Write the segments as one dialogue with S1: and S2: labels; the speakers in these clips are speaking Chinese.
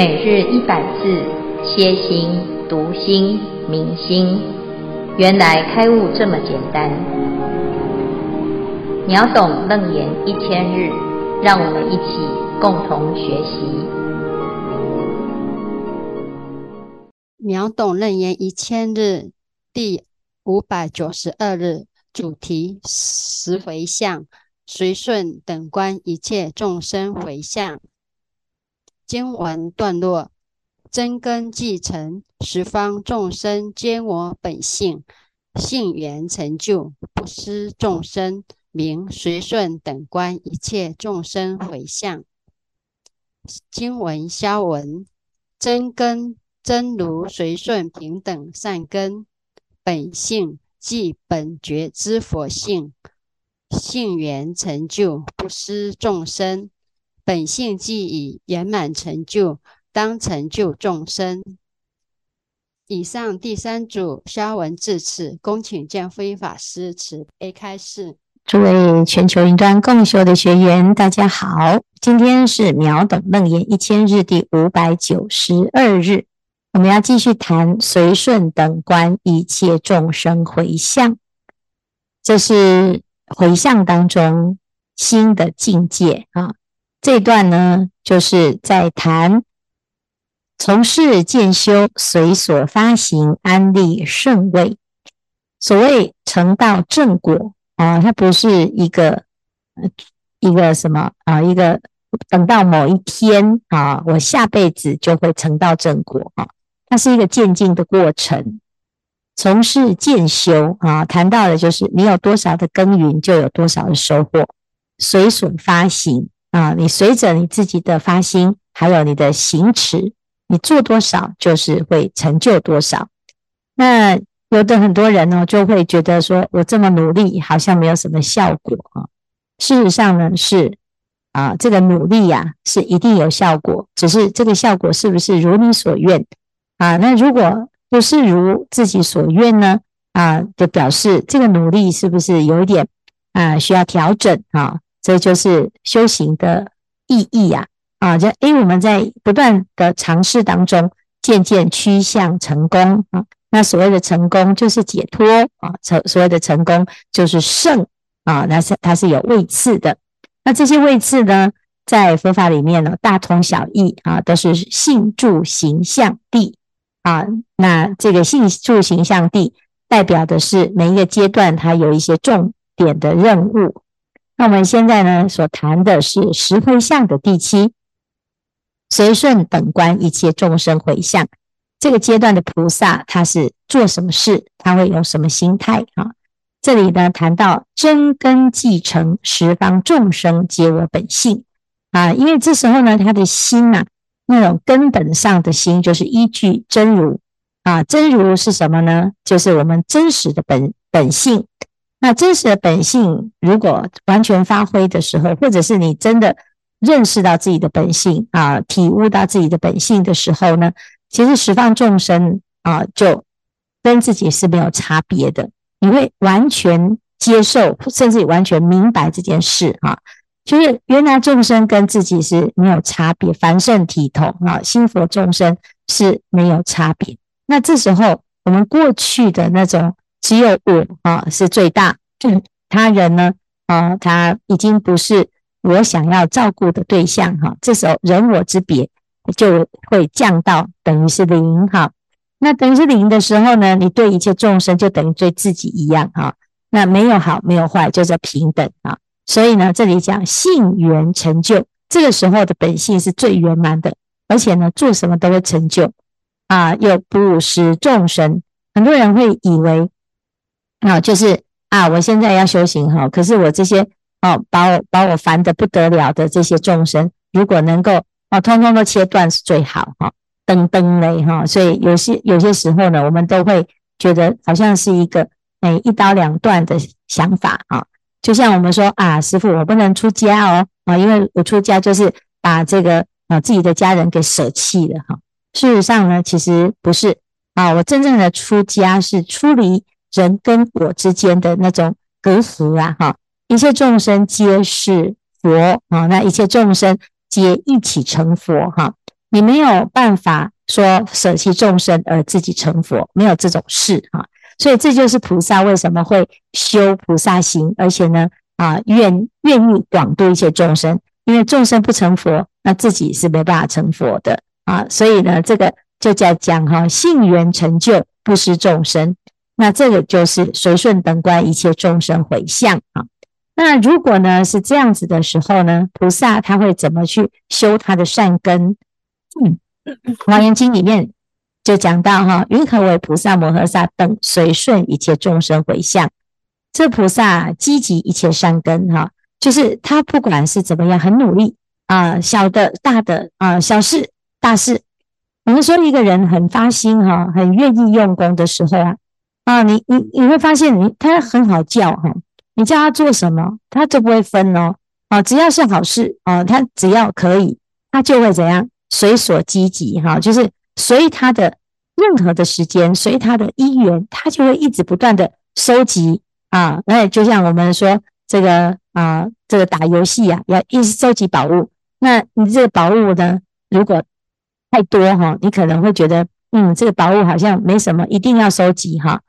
S1: 每日一百字，歇心、读心、明心，原来开悟这么简单。秒懂楞严一千日，让我们一起共同学习。
S2: 秒懂楞严一千日第五百九十二日主题：十回向，随顺等观一切众生回向。经文段落：真根既成，十方众生皆我本性，性缘成就，不施众生，名随顺等观一切众生回向。经文消文：真根真如随顺平等善根，本性即本觉之佛性，性缘成就，不施众生。本性既已圆满成就，当成就众生。以上第三组消文至此，恭请见非法师慈悲开示。
S3: 诸位全球云端共修的学员，大家好，今天是秒懂楞严一千日第五百九十二日，我们要继续谈随顺等观一切众生回向，这是回向当中新的境界啊。这段呢，就是在谈从事渐修，随所发行安立圣位。所谓成道正果啊，它不是一个一个什么啊，一个等到某一天啊，我下辈子就会成道正果啊，它是一个渐进的过程。从事渐修啊，谈到的就是你有多少的耕耘，就有多少的收获。随所发行。啊，你随着你自己的发心，还有你的行持，你做多少就是会成就多少。那有的很多人呢，就会觉得说，我这么努力，好像没有什么效果啊。事实上呢，是啊，这个努力呀，是一定有效果，只是这个效果是不是如你所愿啊？那如果不是如自己所愿呢？啊，就表示这个努力是不是有一点啊需要调整啊？这就是修行的意义呀！啊，就因为我们在不断的尝试当中，渐渐趋向成功啊。那所谓的成功就是解脱啊，成所谓的成功就是圣啊，那是它是有位次的。那这些位次呢，在佛法里面呢，大同小异啊，都是信住行相地啊。那这个信住行相地代表的是每一个阶段它有一些重点的任务。那我们现在呢，所谈的是十回向的第七，随顺等观一切众生回向。这个阶段的菩萨，他是做什么事？他会有什么心态啊？这里呢，谈到真根既成，十方众生皆我本性啊。因为这时候呢，他的心呐、啊，那种根本上的心，就是依据真如啊。真如是什么呢？就是我们真实的本本性。那真实的本性，如果完全发挥的时候，或者是你真的认识到自己的本性啊，体悟到自己的本性的时候呢，其实十方众生啊，就跟自己是没有差别的。你会完全接受，甚至完全明白这件事啊，就是原来众生跟自己是没有差别，凡圣体统啊，心佛众生是没有差别。那这时候，我们过去的那种。只有我啊是最大，他人呢啊，他已经不是我想要照顾的对象哈。这时候人我之别就会降到等于是零哈。那等于是零的时候呢，你对一切众生就等于对自己一样哈。那没有好没有坏，就叫平等啊。所以呢，这里讲性缘成就，这个时候的本性是最圆满的，而且呢，做什么都会成就啊，又不施众生。很多人会以为。啊，就是啊，我现在要修行哈，可是我这些哦，把我把我烦得不得了的这些众生，如果能够哦，通通都切断是最好哈，噔噔嘞哈，所以有些有些时候呢，我们都会觉得好像是一个哎一刀两断的想法啊，就像我们说啊，师父我不能出家哦啊，因为我出家就是把这个啊自己的家人给舍弃了哈，事实上呢，其实不是啊，我真正的出家是出离。人跟我之间的那种隔阂啊，哈，一切众生皆是佛啊，那一切众生皆一起成佛哈。你没有办法说舍弃众生而自己成佛，没有这种事哈。所以这就是菩萨为什么会修菩萨行，而且呢，啊，愿愿意广度一切众生，因为众生不成佛，那自己是没办法成佛的啊。所以呢，这个就叫讲哈，信缘成就不失众生。那这个就是随顺等观一切众生回向啊。那如果呢是这样子的时候呢，菩萨他会怎么去修他的善根？嗯，《华严经》里面就讲到哈，云何为菩萨摩诃萨等随顺一切众生回向？这菩萨积极一切善根哈，就是他不管是怎么样，很努力啊，小的、大的啊，小事、大事。我们说一个人很发心哈，很愿意用功的时候啊。啊，你你你会发现你他很好叫哈，你叫他做什么，他就不会分哦。啊，只要是好事啊，他只要可以，他就会怎样随所积极哈，就是随他的任何的时间，随他的因缘，他就会一直不断的收集啊。那就像我们说这个啊，这个打游戏啊，要一直收集宝物。那你这个宝物呢，如果太多哈，你可能会觉得嗯，这个宝物好像没什么，一定要收集哈。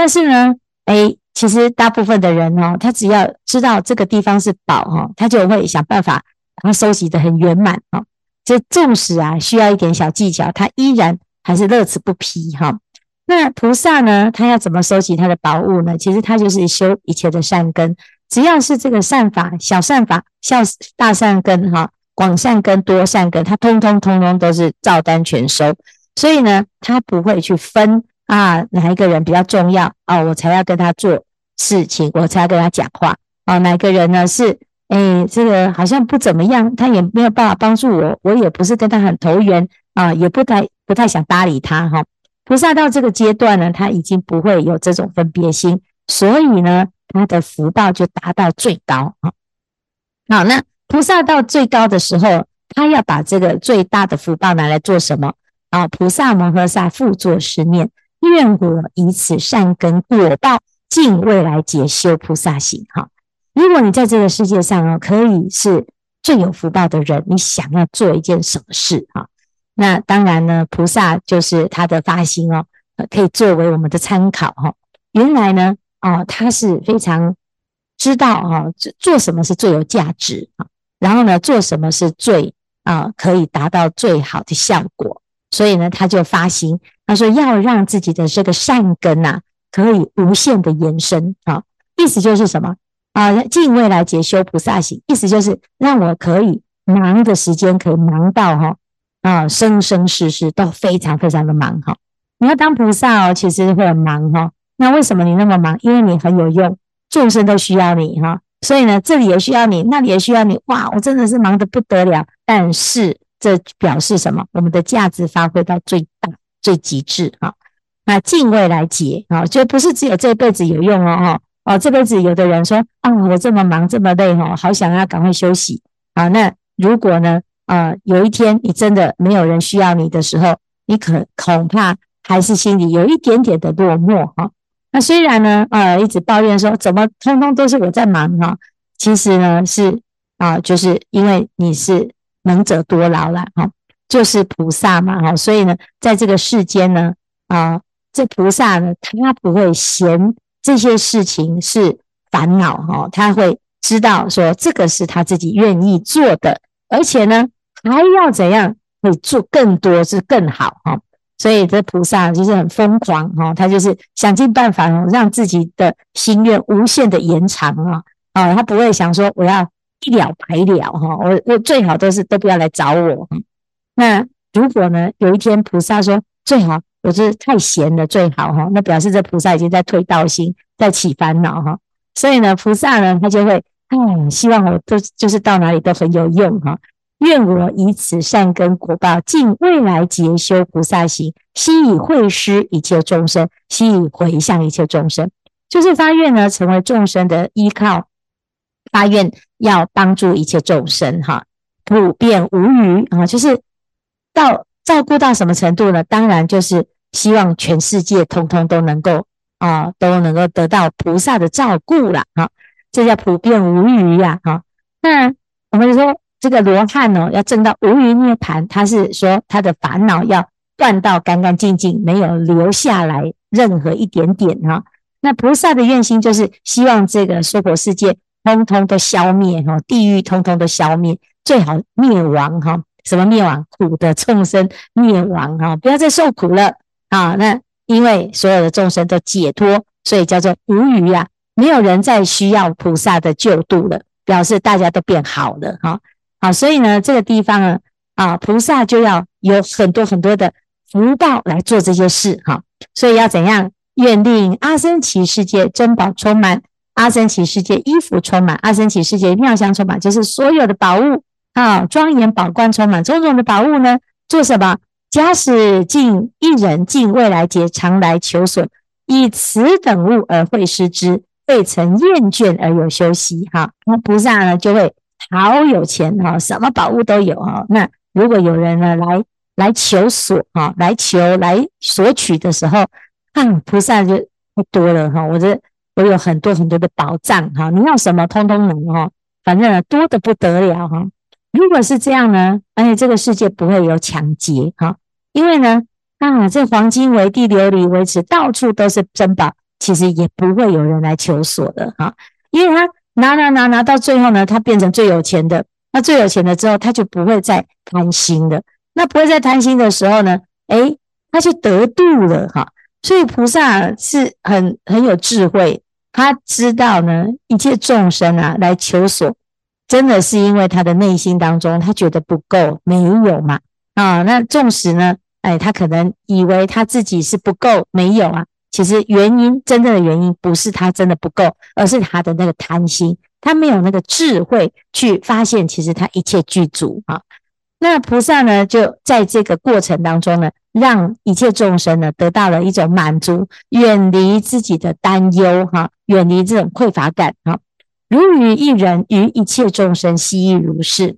S3: 但是呢，哎，其实大部分的人哦，他只要知道这个地方是宝哈，他就会想办法把它收集得很圆满哈。这纵使啊需要一点小技巧，他依然还是乐此不疲哈。那菩萨呢，他要怎么收集他的宝物呢？其实他就是修一切的善根，只要是这个善法、小善法、小大善根哈、广善根、多善根，他通通通通都是照单全收。所以呢，他不会去分。啊，哪一个人比较重要啊？我才要跟他做事情，我才要跟他讲话啊。哪个人呢？是哎，这个好像不怎么样，他也没有办法帮助我，我也不是跟他很投缘啊，也不太不太想搭理他哈。菩萨到这个阶段呢，他已经不会有这种分别心，所以呢，他的福报就达到最高啊。好，那菩萨到最高的时候，他要把这个最大的福报拿来做什么啊？菩萨摩诃萨复作十念。愿我以此善根果报，尽未来劫修菩萨行。哈，如果你在这个世界上哦，可以是最有福报的人，你想要做一件什么事哈？那当然呢，菩萨就是他的发心哦，可以作为我们的参考哈。原来呢，哦，他是非常知道哈，做什么是最有价值啊，然后呢，做什么是最啊可以达到最好的效果，所以呢，他就发心。他说要让自己的这个善根呐、啊，可以无限的延伸啊，意思就是什么啊？尽未来劫修菩萨行，意思就是让我可以忙的时间可以忙到哈啊，生生世世都非常非常的忙哈。你要当菩萨哦，其实会很忙哈。那为什么你那么忙？因为你很有用，众生都需要你哈。所以呢，这里也需要你，那里也需要你。哇，我真的是忙得不得了。但是这表示什么？我们的价值发挥到最大。最极致啊！那敬畏来解啊，就不是只有这辈子有用哦哈哦，这辈子有的人说啊，我这么忙这么累哦，好想要赶快休息啊。那如果呢啊，有一天你真的没有人需要你的时候，你可恐怕还是心里有一点点的落寞哈。那虽然呢啊，一直抱怨说怎么通通都是我在忙哈，其实呢是啊，就是因为你是能者多劳了哈。就是菩萨嘛，哈，所以呢，在这个世间呢，啊，这菩萨呢，他不会嫌这些事情是烦恼，哈，他会知道说这个是他自己愿意做的，而且呢，还要怎样会做更多是更好，哈，所以这菩萨就是很疯狂，哈，他就是想尽办法让自己的心愿无限的延长，啊，啊，他不会想说我要一了百了，哈，我我最好都是都不要来找我。那如果呢，有一天菩萨说最好，我是太闲了，最好哈，那表示这菩萨已经在退道心，在起烦恼哈。所以呢，菩萨呢，他就会，嗯，希望我都就是到哪里都很有用哈。愿我以此善根果报，尽未来劫修菩萨行，悉以会施一切众生，悉以回向一切众生，就是发愿呢，成为众生的依靠，发愿要帮助一切众生哈，普遍无余啊，就是。到照顾到什么程度呢？当然就是希望全世界通通都能够啊，都能够得到菩萨的照顾了哈。这叫普遍无余呀哈。那我们就说这个罗汉呢，要证到无余涅盘，他是说他的烦恼要断到干干净净，没有留下来任何一点点哈。那菩萨的愿心就是希望这个娑婆世界通通都消灭哈，地狱通通都消灭，最好灭亡哈。什么灭亡？苦的众生灭亡哈，不要再受苦了啊。那因为所有的众生都解脱，所以叫做无余啊，没有人再需要菩萨的救度了，表示大家都变好了哈。好，所以呢，这个地方呢，啊，菩萨就要有很多很多的福报来做这些事哈。所以要怎样？愿令阿僧只世界珍宝充满，阿僧只世界衣服充满，阿僧只世界妙香充满，就是所有的宝物啊，庄严宝冠充满，种种的宝物呢，做什么？假使尽一人尽未来劫常来求索，以此等物而会失之，未曾厌倦而有休息哈。那菩萨呢就会好有钱哈，什么宝物都有哈。那如果有人呢来来求索哈，来求来索取的时候。啊，菩萨就太多了哈！我这我有很多很多的宝藏哈，你要什么通通能哈，反正呢多得不得了哈。如果是这样呢，而且这个世界不会有抢劫哈，因为呢啊，这黄金为地，琉璃为池，到处都是珍宝，其实也不会有人来求索的哈，因为他拿拿拿拿到最后呢，他变成最有钱的，那最有钱的之后，他就不会再贪心的，那不会再贪心的时候呢，诶，他就得度了哈。所以菩萨是很很有智慧，他知道呢，一切众生啊来求索，真的是因为他的内心当中他觉得不够，没有嘛啊？那纵使呢，哎，他可能以为他自己是不够，没有啊。其实原因真正的原因不是他真的不够，而是他的那个贪心，他没有那个智慧去发现，其实他一切具足啊。那菩萨呢，就在这个过程当中呢，让一切众生呢得到了一种满足，远离自己的担忧哈，远离这种匮乏感哈。如与一人，于一切众生悉亦如是。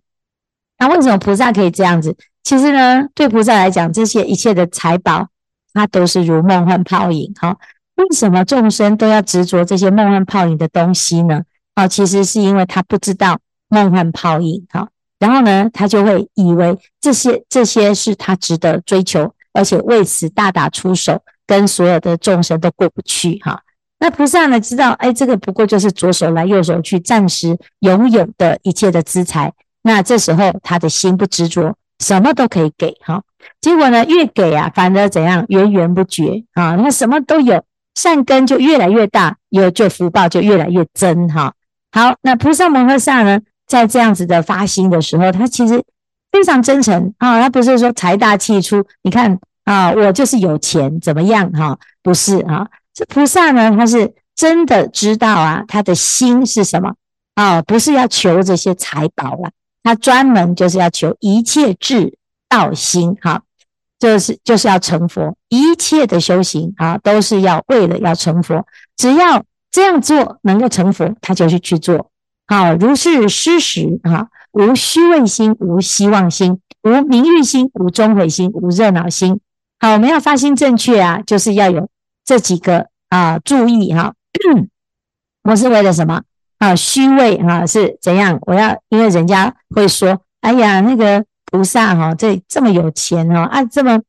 S3: 那为什么菩萨可以这样子？其实呢，对菩萨来讲，这些一切的财宝，它都是如梦幻泡影哈。为什么众生都要执着这些梦幻泡影的东西呢？啊，其实是因为他不知道梦幻泡影哈。然后呢，他就会以为这些这些是他值得追求，而且为此大打出手，跟所有的众生都过不去哈。那菩萨呢，知道哎，这个不过就是左手来右手去，暂时拥有的一切的资财。那这时候他的心不执着，什么都可以给哈。结果呢，越给啊，反而怎样源源不绝啊，那什么都有，善根就越来越大，有就福报就越来越增哈。好，那菩萨摩诃萨呢？在这样子的发心的时候，他其实非常真诚啊，他不是说财大气粗，你看啊，我就是有钱怎么样哈？不是啊，这菩萨呢，他是真的知道啊，他的心是什么啊？不是要求这些财宝了，他专门就是要求一切智道心哈，就是就是要成佛，一切的修行啊，都是要为了要成佛，只要这样做能够成佛，他就去去做。好，如是施食哈，无虚伪心，无希望心，无名誉心，无终悔心，无热恼心。好，我们要发心正确啊，就是要有这几个啊，注意哈。我是为了什么啊？虚伪哈是怎样？我要因为人家会说，哎呀，那个菩萨哈，这这么有钱哦啊，这么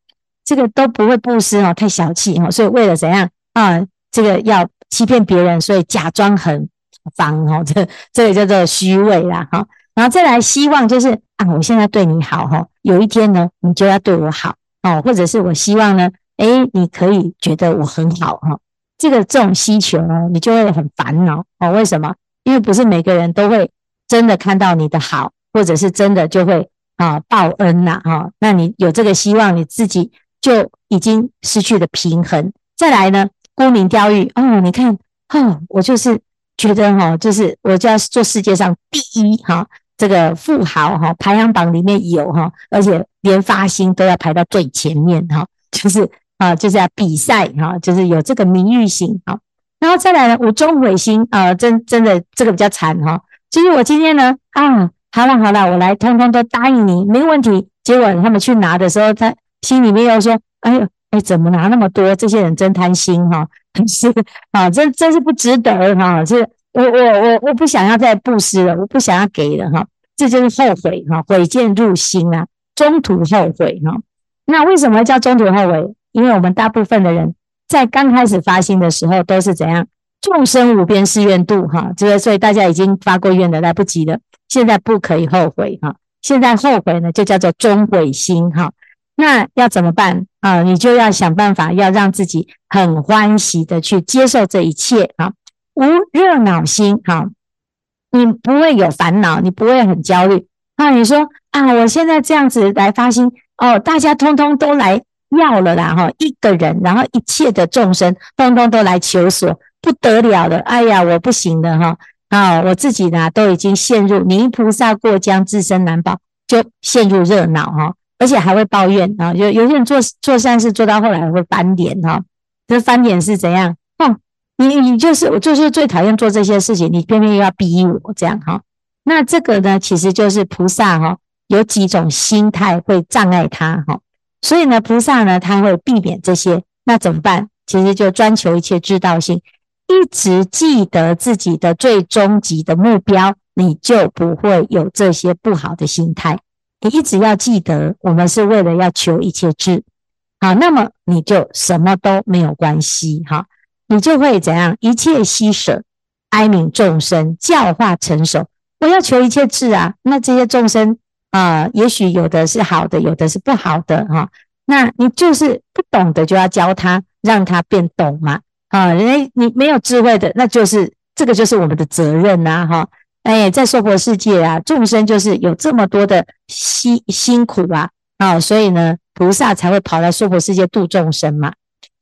S3: 这个都不会布施哈，太小气哈，所以为了怎样啊？这个要欺骗别人，所以假装很。脏哈，这这个叫做虚伪啦哈，然后再来希望就是啊，我现在对你好哈，有一天呢，你就要对我好哦，或者是我希望呢，诶，你可以觉得我很好哈，这个这种需求呢，你就会很烦恼哦。为什么？因为不是每个人都会真的看到你的好，或者是真的就会啊报恩呐哈。那你有这个希望，你自己就已经失去了平衡。再来呢，沽名钓誉哦，你看哦，我就是。觉得哈，就是我就要做世界上第一哈，这个富豪哈排行榜里面有哈，而且连发心都要排到最前面哈，就是啊，就是要比赛哈，就是有这个名誉心哈，然后再来呢，我终悔心啊，真真的这个比较惨哈，就是我今天呢啊，好了好了，我来通通都答应你，没问题。结果他们去拿的时候，他心里面又说，哎呦哎，怎么拿那么多？这些人真贪心哈。是啊，这真是不值得哈，是我我我我不想要再布施了，我不想要给了哈。这就是后悔哈，悔见入心啊，中途后悔哈。那为什么叫中途后悔？因为我们大部分的人在刚开始发心的时候都是怎样？众生无边誓愿度哈，这个所以大家已经发过愿的，来不及了，现在不可以后悔哈。现在后悔呢，就叫做中悔心哈。那要怎么办啊？你就要想办法，要让自己很欢喜的去接受这一切啊，无热恼心哈。你不会有烦恼，你不会很焦虑啊。你说啊，我现在这样子来发心哦，大家通通都来要了啦哈，一个人，然后一切的众生通通都来求索。不得了了，哎呀，我不行了哈！啊，我自己呢都已经陷入泥菩萨过江，自身难保，就陷入热闹哈，而且还会抱怨啊。有有些人做做善事做到后来会翻脸哈，这翻脸是怎样？哦，你你就是我就是最讨厌做这些事情，你偏偏又要逼我这样哈。那这个呢，其实就是菩萨哈有几种心态会障碍他哈，所以呢，菩萨呢他会避免这些，那怎么办？其实就专求一切知道性。一直记得自己的最终极的目标，你就不会有这些不好的心态。你一直要记得，我们是为了要求一切智，好，那么你就什么都没有关系，哈，你就会怎样？一切悉舍，哀悯众生，教化成熟。我要求一切智啊，那这些众生啊、也许有的是好的，有的是不好的，哈，那你就是不懂的，就要教他，让他变懂嘛。啊，人家你没有智慧的，那就是这个就是我们的责任呐，哈！哎，在娑婆世界啊，众生就是有这么多的辛辛苦啊，啊，所以呢，菩萨才会跑来娑婆世界度众生嘛。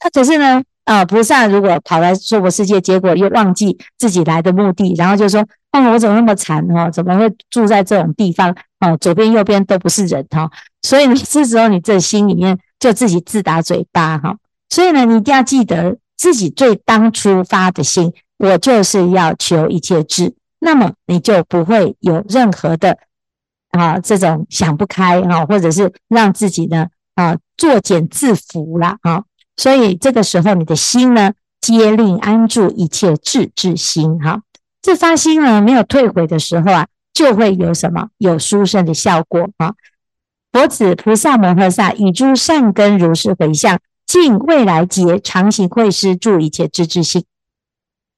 S3: 那可是呢，啊，菩萨如果跑来娑婆世界，结果又忘记自己来的目的，然后就说，哦，我怎么那么惨哈？怎么会住在这种地方？哦，左边右边都不是人哈。所以呢，这时候你这心里面就自己自打嘴巴哈。所以呢，你一定要记得。自己最当初发的心，我就是要求一切智，那么你就不会有任何的啊这种想不开啊，或者是让自己呢啊作茧自缚了啊。所以这个时候你的心呢，皆令安住一切智之心哈。这发心呢没有退回的时候啊，就会有什么有殊胜的效果啊。佛子菩萨摩诃萨以诸善根如是回向。尽未来劫，常行慧施，住一切智之心。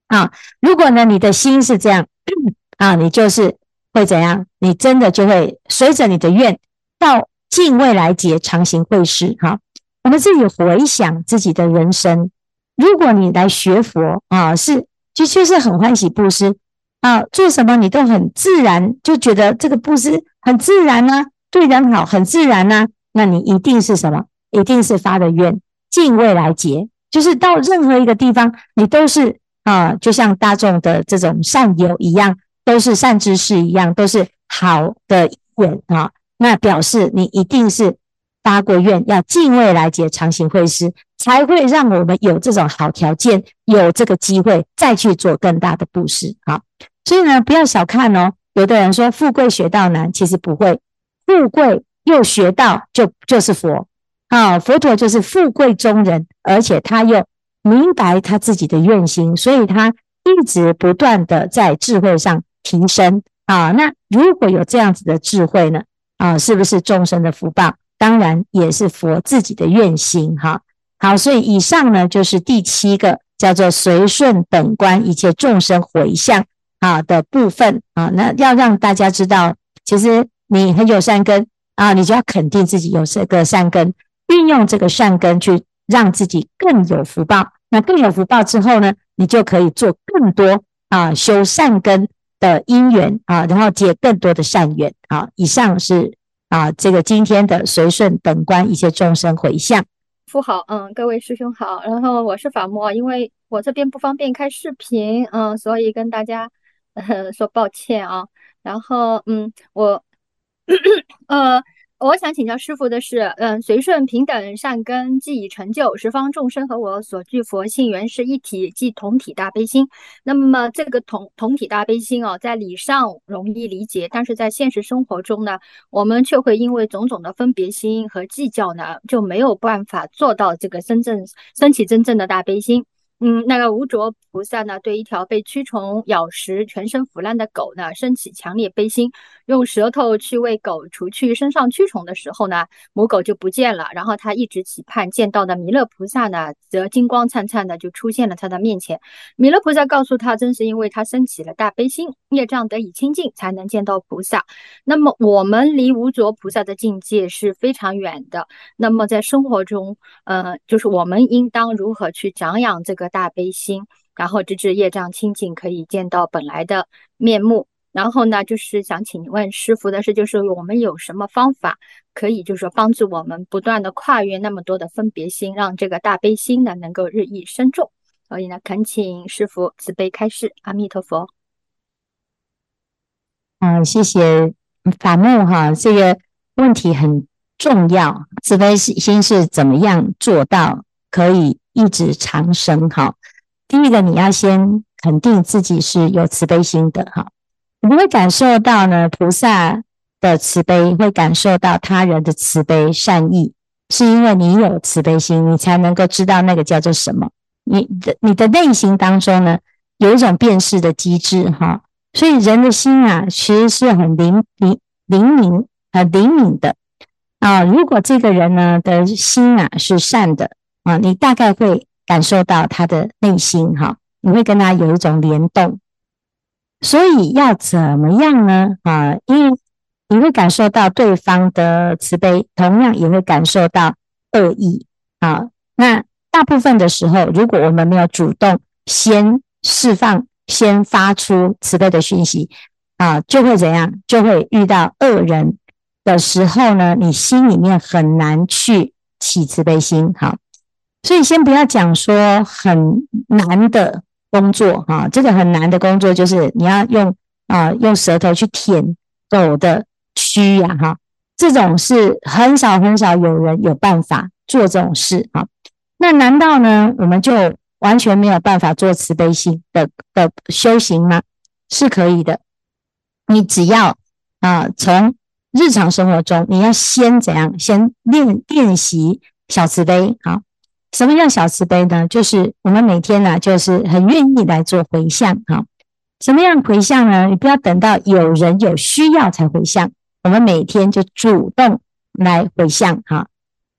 S3: 啊，如果呢，你的心是这样 啊，你就是会怎样？你真的就会随着你的愿，到尽未来劫，常行慧施。哈，我们自己回想自己的人生，如果你来学佛啊，是就就是很欢喜布施啊，做什么你都很自然，就觉得这个布施很自然啊，对人好很自然啊，那你一定是什么？一定是发的愿。尽未来劫，就是到任何一个地方，你都是啊，就像大众的这种善友一样，都是善知识一样，都是好的缘啊。那表示你一定是发过愿，要尽未来劫常行会施，才会让我们有这种好条件，有这个机会再去做更大的布施啊。所以呢，不要小看哦。有的人说富贵学道难，其实不会，富贵又学道就就是佛。啊，佛陀就是富贵中人，而且他又明白他自己的愿心，所以他一直不断的在智慧上提升啊。那如果有这样子的智慧呢？啊，是不是众生的福报？当然也是佛自己的愿心哈。好，所以以上呢就是第七个叫做随顺等观一切众生回向啊的部分啊。那要让大家知道，其实你很有善根啊，你就要肯定自己有这个善根。运用这个善根去让自己更有福报，那更有福报之后呢，你就可以做更多啊修善根的因缘啊，然后结更多的善缘啊。以上是啊这个今天的随顺本观一切众生回向。
S4: 父好，嗯，各位师兄好，然后我是法墨，因为我这边不方便开视频，嗯，所以跟大家呃说抱歉啊。然后嗯，我 呃。我想请教师父的是，嗯，随顺平等善根既已成就，十方众生和我所具佛性原是一体，即同体大悲心。那么这个同同体大悲心哦，在理上容易理解，但是在现实生活中呢，我们却会因为种种的分别心和计较呢，就没有办法做到这个真正升起真正的大悲心。嗯，那个无着菩萨呢，对一条被蛆虫咬食、全身腐烂的狗呢，升起强烈悲心，用舌头去为狗除去身上蛆虫的时候呢，母狗就不见了。然后他一直期盼见到的弥勒菩萨呢，则金光灿灿的就出现了他的面前。弥勒菩萨告诉他，正是因为他升起了大悲心，业障得以清净，才能见到菩萨。那么我们离无着菩萨的境界是非常远的。那么在生活中，呃，就是我们应当如何去长养这个大悲心，然后直至业障清净，可以见到本来的面目。然后呢，就是想请问师傅的是，就是我们有什么方法可以，就是说帮助我们不断的跨越那么多的分别心，让这个大悲心呢能够日益深重。所以呢，恳请师傅慈悲开示。阿弥陀佛。
S3: 嗯，谢谢法木哈，这个问题很重要。慈悲心是怎么样做到可以一直长生？哈，第一个你要先肯定自己是有慈悲心的哈。你会感受到呢，菩萨的慈悲，会感受到他人的慈悲善意，是因为你有慈悲心，你才能够知道那个叫做什么。你的你的内心当中呢，有一种辨识的机制哈，所以人的心啊，其实是很灵灵灵敏、很灵敏的啊。如果这个人呢的心啊是善的啊，你大概会感受到他的内心哈，你会跟他有一种联动。所以要怎么样呢？啊，因为你会感受到对方的慈悲，同样也会感受到恶意啊。那大部分的时候，如果我们没有主动先释放、先发出慈悲的讯息啊，就会怎样？就会遇到恶人的时候呢，你心里面很难去起慈悲心。好，所以先不要讲说很难的。工作哈，这个很难的工作就是你要用啊用舌头去舔狗的蛆呀哈，这种是很少很少有人有办法做这种事哈。那难道呢我们就完全没有办法做慈悲心的的修行吗？是可以的，你只要啊从日常生活中你要先怎样先练练习小慈悲好。什么叫小慈悲呢？就是我们每天呢、啊，就是很愿意来做回向哈。什么样回向呢？你不要等到有人有需要才回向，我们每天就主动来回向哈。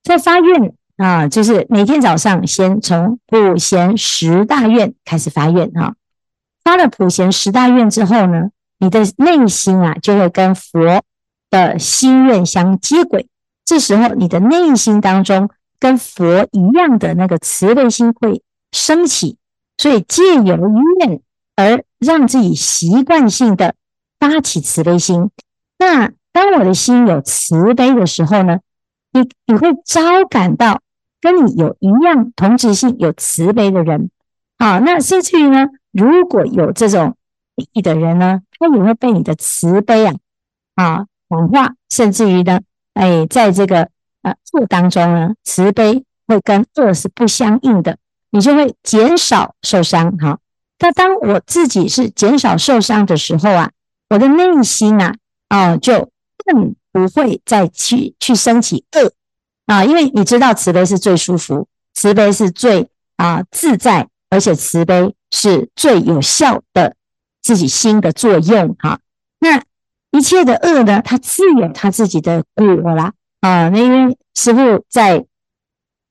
S3: 在发愿啊，就是每天早上先从普贤十大愿开始发愿哈。发了普贤十大愿之后呢，你的内心啊就会跟佛的心愿相接轨。这时候你的内心当中。跟佛一样的那个慈悲心会升起，所以借由愿而让自己习惯性的发起慈悲心。那当我的心有慈悲的时候呢，你你会招感到跟你有一样同质性、有慈悲的人啊。那甚至于呢，如果有这种利益的人呢，他也会被你的慈悲啊啊感化，甚至于呢，哎，在这个。啊，这当中呢，慈悲会跟恶是不相应的，你就会减少受伤。哈，那当我自己是减少受伤的时候啊，我的内心啊，啊，就更不会再去去升起恶啊，因为你知道慈悲是最舒服，慈悲是最啊自在，而且慈悲是最有效的自己心的作用。哈，那一切的恶呢，它自有它自己的果啦。啊，那因为师父在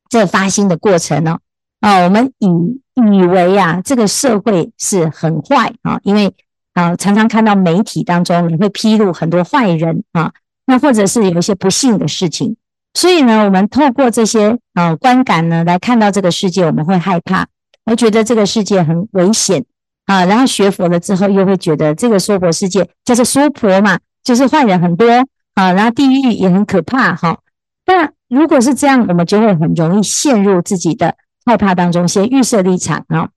S3: 这发心的过程呢，啊，我们以以为啊，这个社会是很坏啊，因为啊，常常看到媒体当中你会披露很多坏人啊，那或者是有一些不幸的事情，所以呢，我们透过这些啊观感呢，来看到这个世界，我们会害怕，会觉得这个世界很危险啊，然后学佛了之后，又会觉得这个娑婆世界就是娑婆嘛，就是坏人很多。啊，然后地狱也很可怕哈。那如果是这样，我们就会很容易陷入自己的害怕当中，先预设立场啊。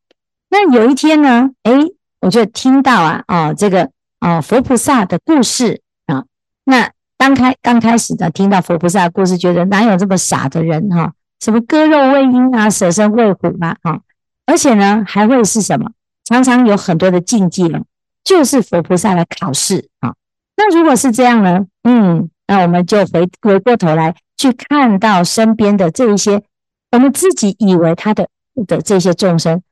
S3: 那有一天呢，哎，我就听到啊，啊，这个啊佛菩萨的故事啊。那刚开刚开始的听到佛菩萨的故事，觉得哪有这么傻的人哈？什么割肉喂鹰啊，舍身喂虎嘛，啊，而且呢，还会是什么？常常有很多的禁忌了，就是佛菩萨来考试啊。那如果是这样呢？嗯，那我们就回回过头来去看到身边的这一些，我们自己以为他的的这些众生，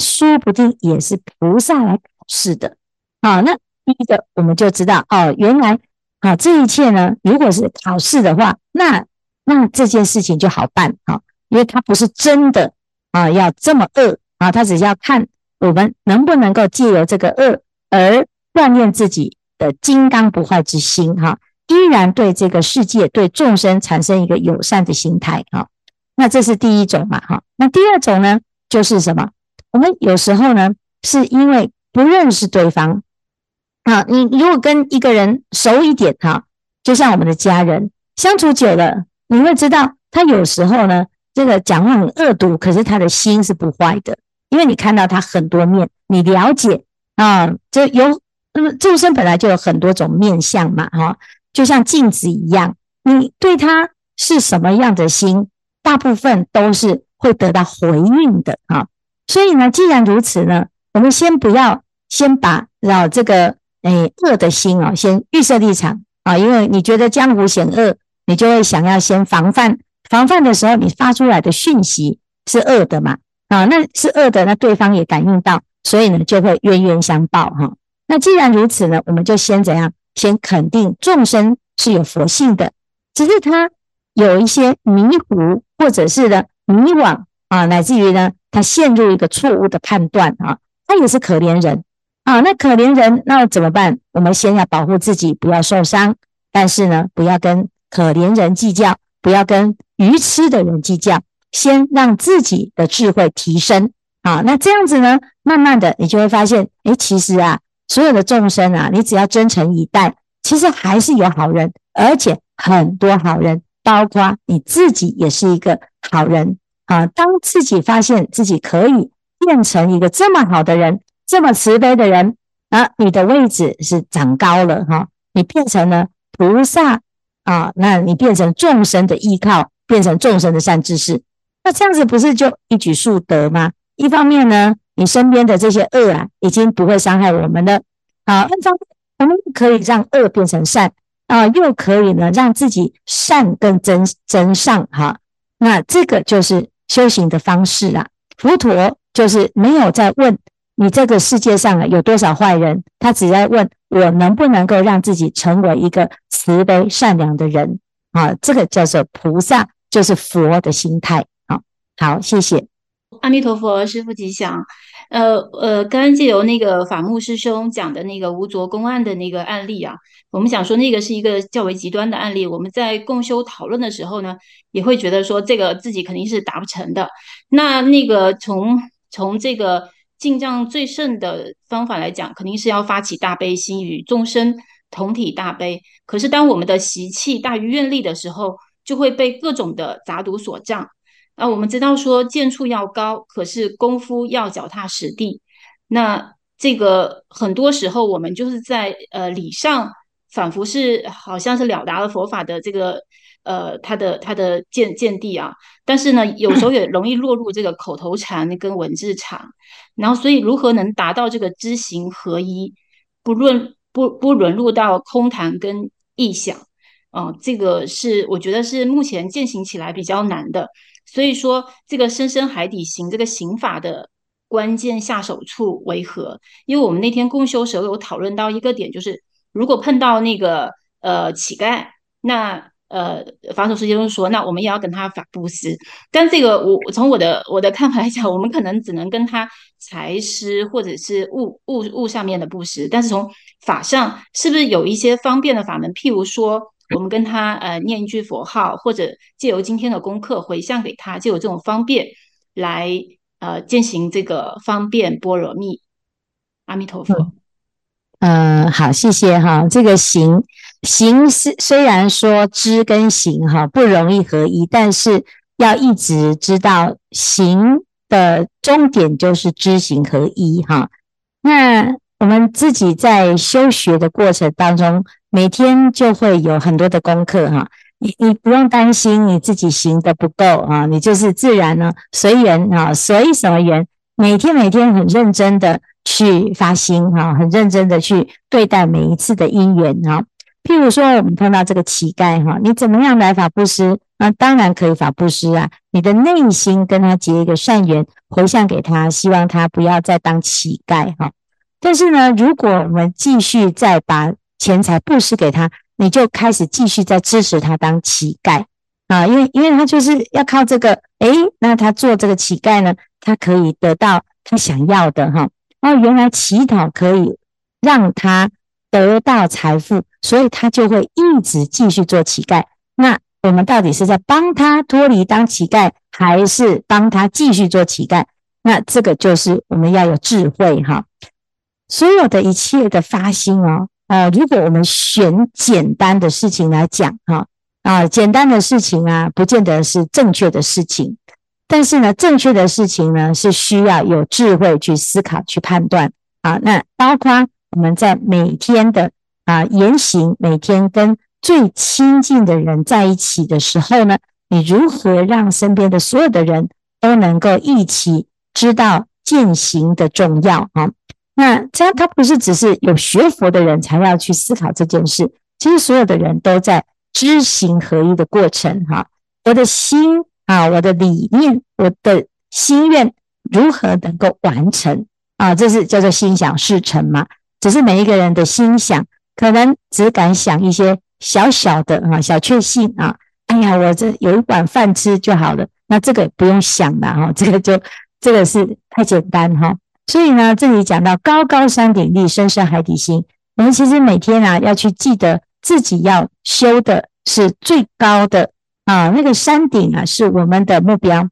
S3: 说不定也是菩萨来考试的。好，那第一个我们就知道哦，原来啊这一切呢，如果是考试的话，那那这件事情就好办啊，因为他不是真的啊要这么恶啊，他只要看我们能不能够借由这个恶而锻炼自己的金刚不坏之心哈，依然对这个世界对众生产生一个友善的心态哈。那这是第一种嘛哈，那第二种呢就是什么？我们有时候呢是因为不认识对方。啊，你如果跟一个人熟一点哈，就像我们的家人相处久了，你会知道他有时候呢，这个讲话很恶毒，可是他的心是不坏的，因为你看到他很多面，你了解啊，这有那么众生本来就有很多种面相嘛，哈，就像镜子一样，你对他是什么样的心，大部分都是会得到回应的啊。所以呢，既然如此呢，我们先不要先把然后这个。哎，恶的心啊，先预设立场啊，因为你觉得江湖险恶，你就会想要先防范。防范的时候，你发出来的讯息是恶的嘛？啊，那是恶的，那对方也感应到，所以呢，就会冤冤相报哈。那既然如此呢，我们就先怎样？先肯定众生是有佛性的，只是他有一些迷糊，或者是呢迷惘啊，乃至于呢，他陷入一个错误的判断啊，他也是可怜人。啊，那可怜人，那怎么办？我们先要保护自己，不要受伤。但是呢，不要跟可怜人计较，不要跟愚痴的人计较。先让自己的智慧提升。啊，那这样子呢，慢慢的，你就会发现，诶，其实啊，所有的众生啊，你只要真诚以待，其实还是有好人，而且很多好人，包括你自己也是一个好人。啊，当自己发现自己可以变成一个这么好的人。这么慈悲的人啊，你的位置是长高了哈，你变成了菩萨啊，那你变成众生的依靠，变成众生的善知识，那这样子不是就一举数得吗？一方面呢，你身边的这些恶啊，已经不会伤害我们了啊；另一方面，我们可以让恶变成善啊，又可以呢让自己善更增增上哈。那这个就是修行的方式啊。佛陀就是没有在问。你这个世界上啊，有多少坏人？他只在问我能不能够让自己成为一个慈悲善良的人啊？这个叫做菩萨，就是佛的心态。好，好，谢谢。
S5: 阿弥陀佛，师父吉祥。呃呃，刚刚借由那个法木师兄讲的那个无着公案的那个案例啊，我们想说那个是一个较为极端的案例。我们在共修讨论的时候呢，也会觉得说这个自己肯定是达不成的。那那个从从这个。进藏最胜的方法来讲，肯定是要发起大悲心，与众生同体大悲。可是，当我们的习气大于愿力的时候，就会被各种的杂毒所障。啊，我们知道说剑处要高，可是功夫要脚踏实地。那这个很多时候，我们就是在呃理上，仿佛是好像是了达了佛法的这个。呃，他的他的见见地啊，但是呢，有时候也容易落入这个口头禅跟文字禅，然后所以如何能达到这个知行合一，不论不不沦入到空谈跟臆想啊，这个是我觉得是目前践行起来比较难的。所以说，这个深深海底行这个行法的关键下手处为何？因为我们那天共修时候有讨论到一个点，就是如果碰到那个呃乞丐，那呃，法祖师就说，那我们也要跟他法布施，但这个我从我的我的看法来讲，我们可能只能跟他财施或者是物物物上面的布施，但是从法上是不是有一些方便的法门？譬如说，我们跟他呃念一句佛号，或者借由今天的功课回向给他，就有这种方便来呃进行这个方便般若蜜。阿弥陀佛。
S3: 嗯，好，谢谢哈，这个行。行是虽然说知跟行哈不容易合一，但是要一直知道行的终点就是知行合一哈。那我们自己在修学的过程当中，每天就会有很多的功课哈。你你不用担心你自己行得不够啊，你就是自然呢随缘啊，随什么缘，每天每天很认真的去发心哈，很认真的去对待每一次的因缘哈。譬如说，我们碰到这个乞丐哈，你怎么样来法布施？那当然可以法布施啊！你的内心跟他结一个善缘，回向给他，希望他不要再当乞丐哈。但是呢，如果我们继续再把钱财布施给他，你就开始继续在支持他当乞丐啊，因为因为他就是要靠这个，诶，那他做这个乞丐呢，他可以得到他想要的哈。哦，原来乞讨可以让他得到财富，所以他就会一直继续做乞丐。那我们到底是在帮他脱离当乞丐，还是帮他继续做乞丐？那这个就是我们要有智慧哈。所有的一切的发心哦，呃，如果我们选简单的事情来讲哈，啊，简单的事情啊，不见得是正确的事情，但是呢，正确的事情呢，是需要有智慧去思考、去判断啊。那包括我们在每天的啊言行，每天跟最亲近的人在一起的时候呢，你如何让身边的所有的人都能够一起知道践行的重要啊？那这样，他不是只是有学佛的人才要去思考这件事，其实所有的人都在知行合一的过程哈。我的心啊，我的理念，我的心愿如何能够完成啊？这是叫做心想事成嘛。只是每一个人的心想，可能只敢想一些小小的啊小确幸啊。哎呀，我这有一碗饭吃就好了，那这个不用想了哈，这个就这个是太简单哈。所以呢，这里讲到高高山顶立，深深海底心。我们其实每天啊，要去记得自己要修的是最高的啊，那个山顶啊，是我们的目标。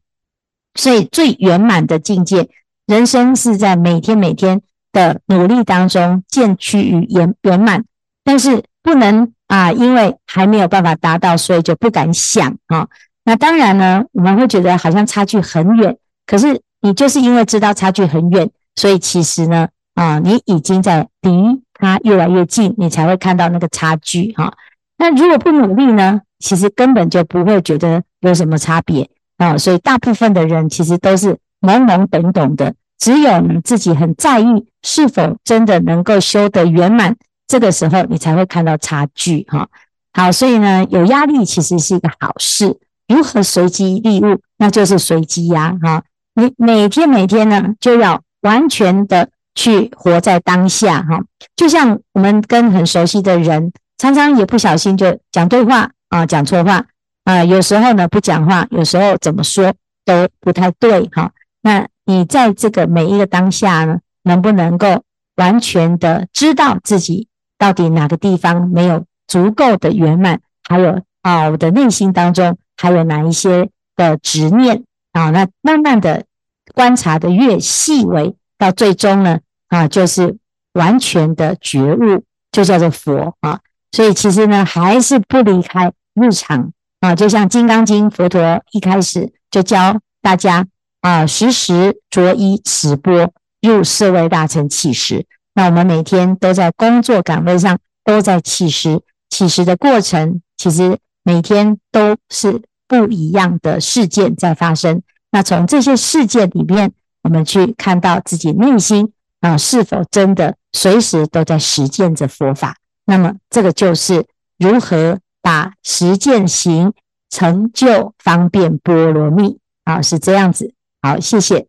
S3: 所以最圆满的境界，人生是在每天每天的努力当中渐趋于圆圆满。但是不能啊，因为还没有办法达到，所以就不敢想啊。那当然呢，我们会觉得好像差距很远，可是你就是因为知道差距很远。所以其实呢，啊，你已经在离他越来越近，你才会看到那个差距哈。那如果不努力呢，其实根本就不会觉得有什么差别啊。所以大部分的人其实都是懵懵懂懂的，只有你自己很在意是否真的能够修得圆满，这个时候你才会看到差距哈。好，所以呢，有压力其实是一个好事。如何随机利物，那就是随机呀哈。你每天每天呢就要。完全的去活在当下，哈，就像我们跟很熟悉的人，常常也不小心就讲对话啊，讲错话啊，有时候呢不讲话，有时候怎么说都不太对，哈。那你在这个每一个当下呢，能不能够完全的知道自己到底哪个地方没有足够的圆满，还有啊，我的内心当中还有哪一些的执念啊？那慢慢的。观察的越细微，到最终呢，啊，就是完全的觉悟，就叫做佛啊。所以其实呢，还是不离开日常啊。就像《金刚经》，佛陀一开始就教大家啊，时时着衣持钵，入四位大乘乞食。那我们每天都在工作岗位上，都在乞食，乞食的过程，其实每天都是不一样的事件在发生。那从这些事件里面，我们去看到自己内心啊，是否真的随时都在实践着佛法？那么，这个就是如何把实践行成就方便波罗蜜啊，是这样子。好，谢谢。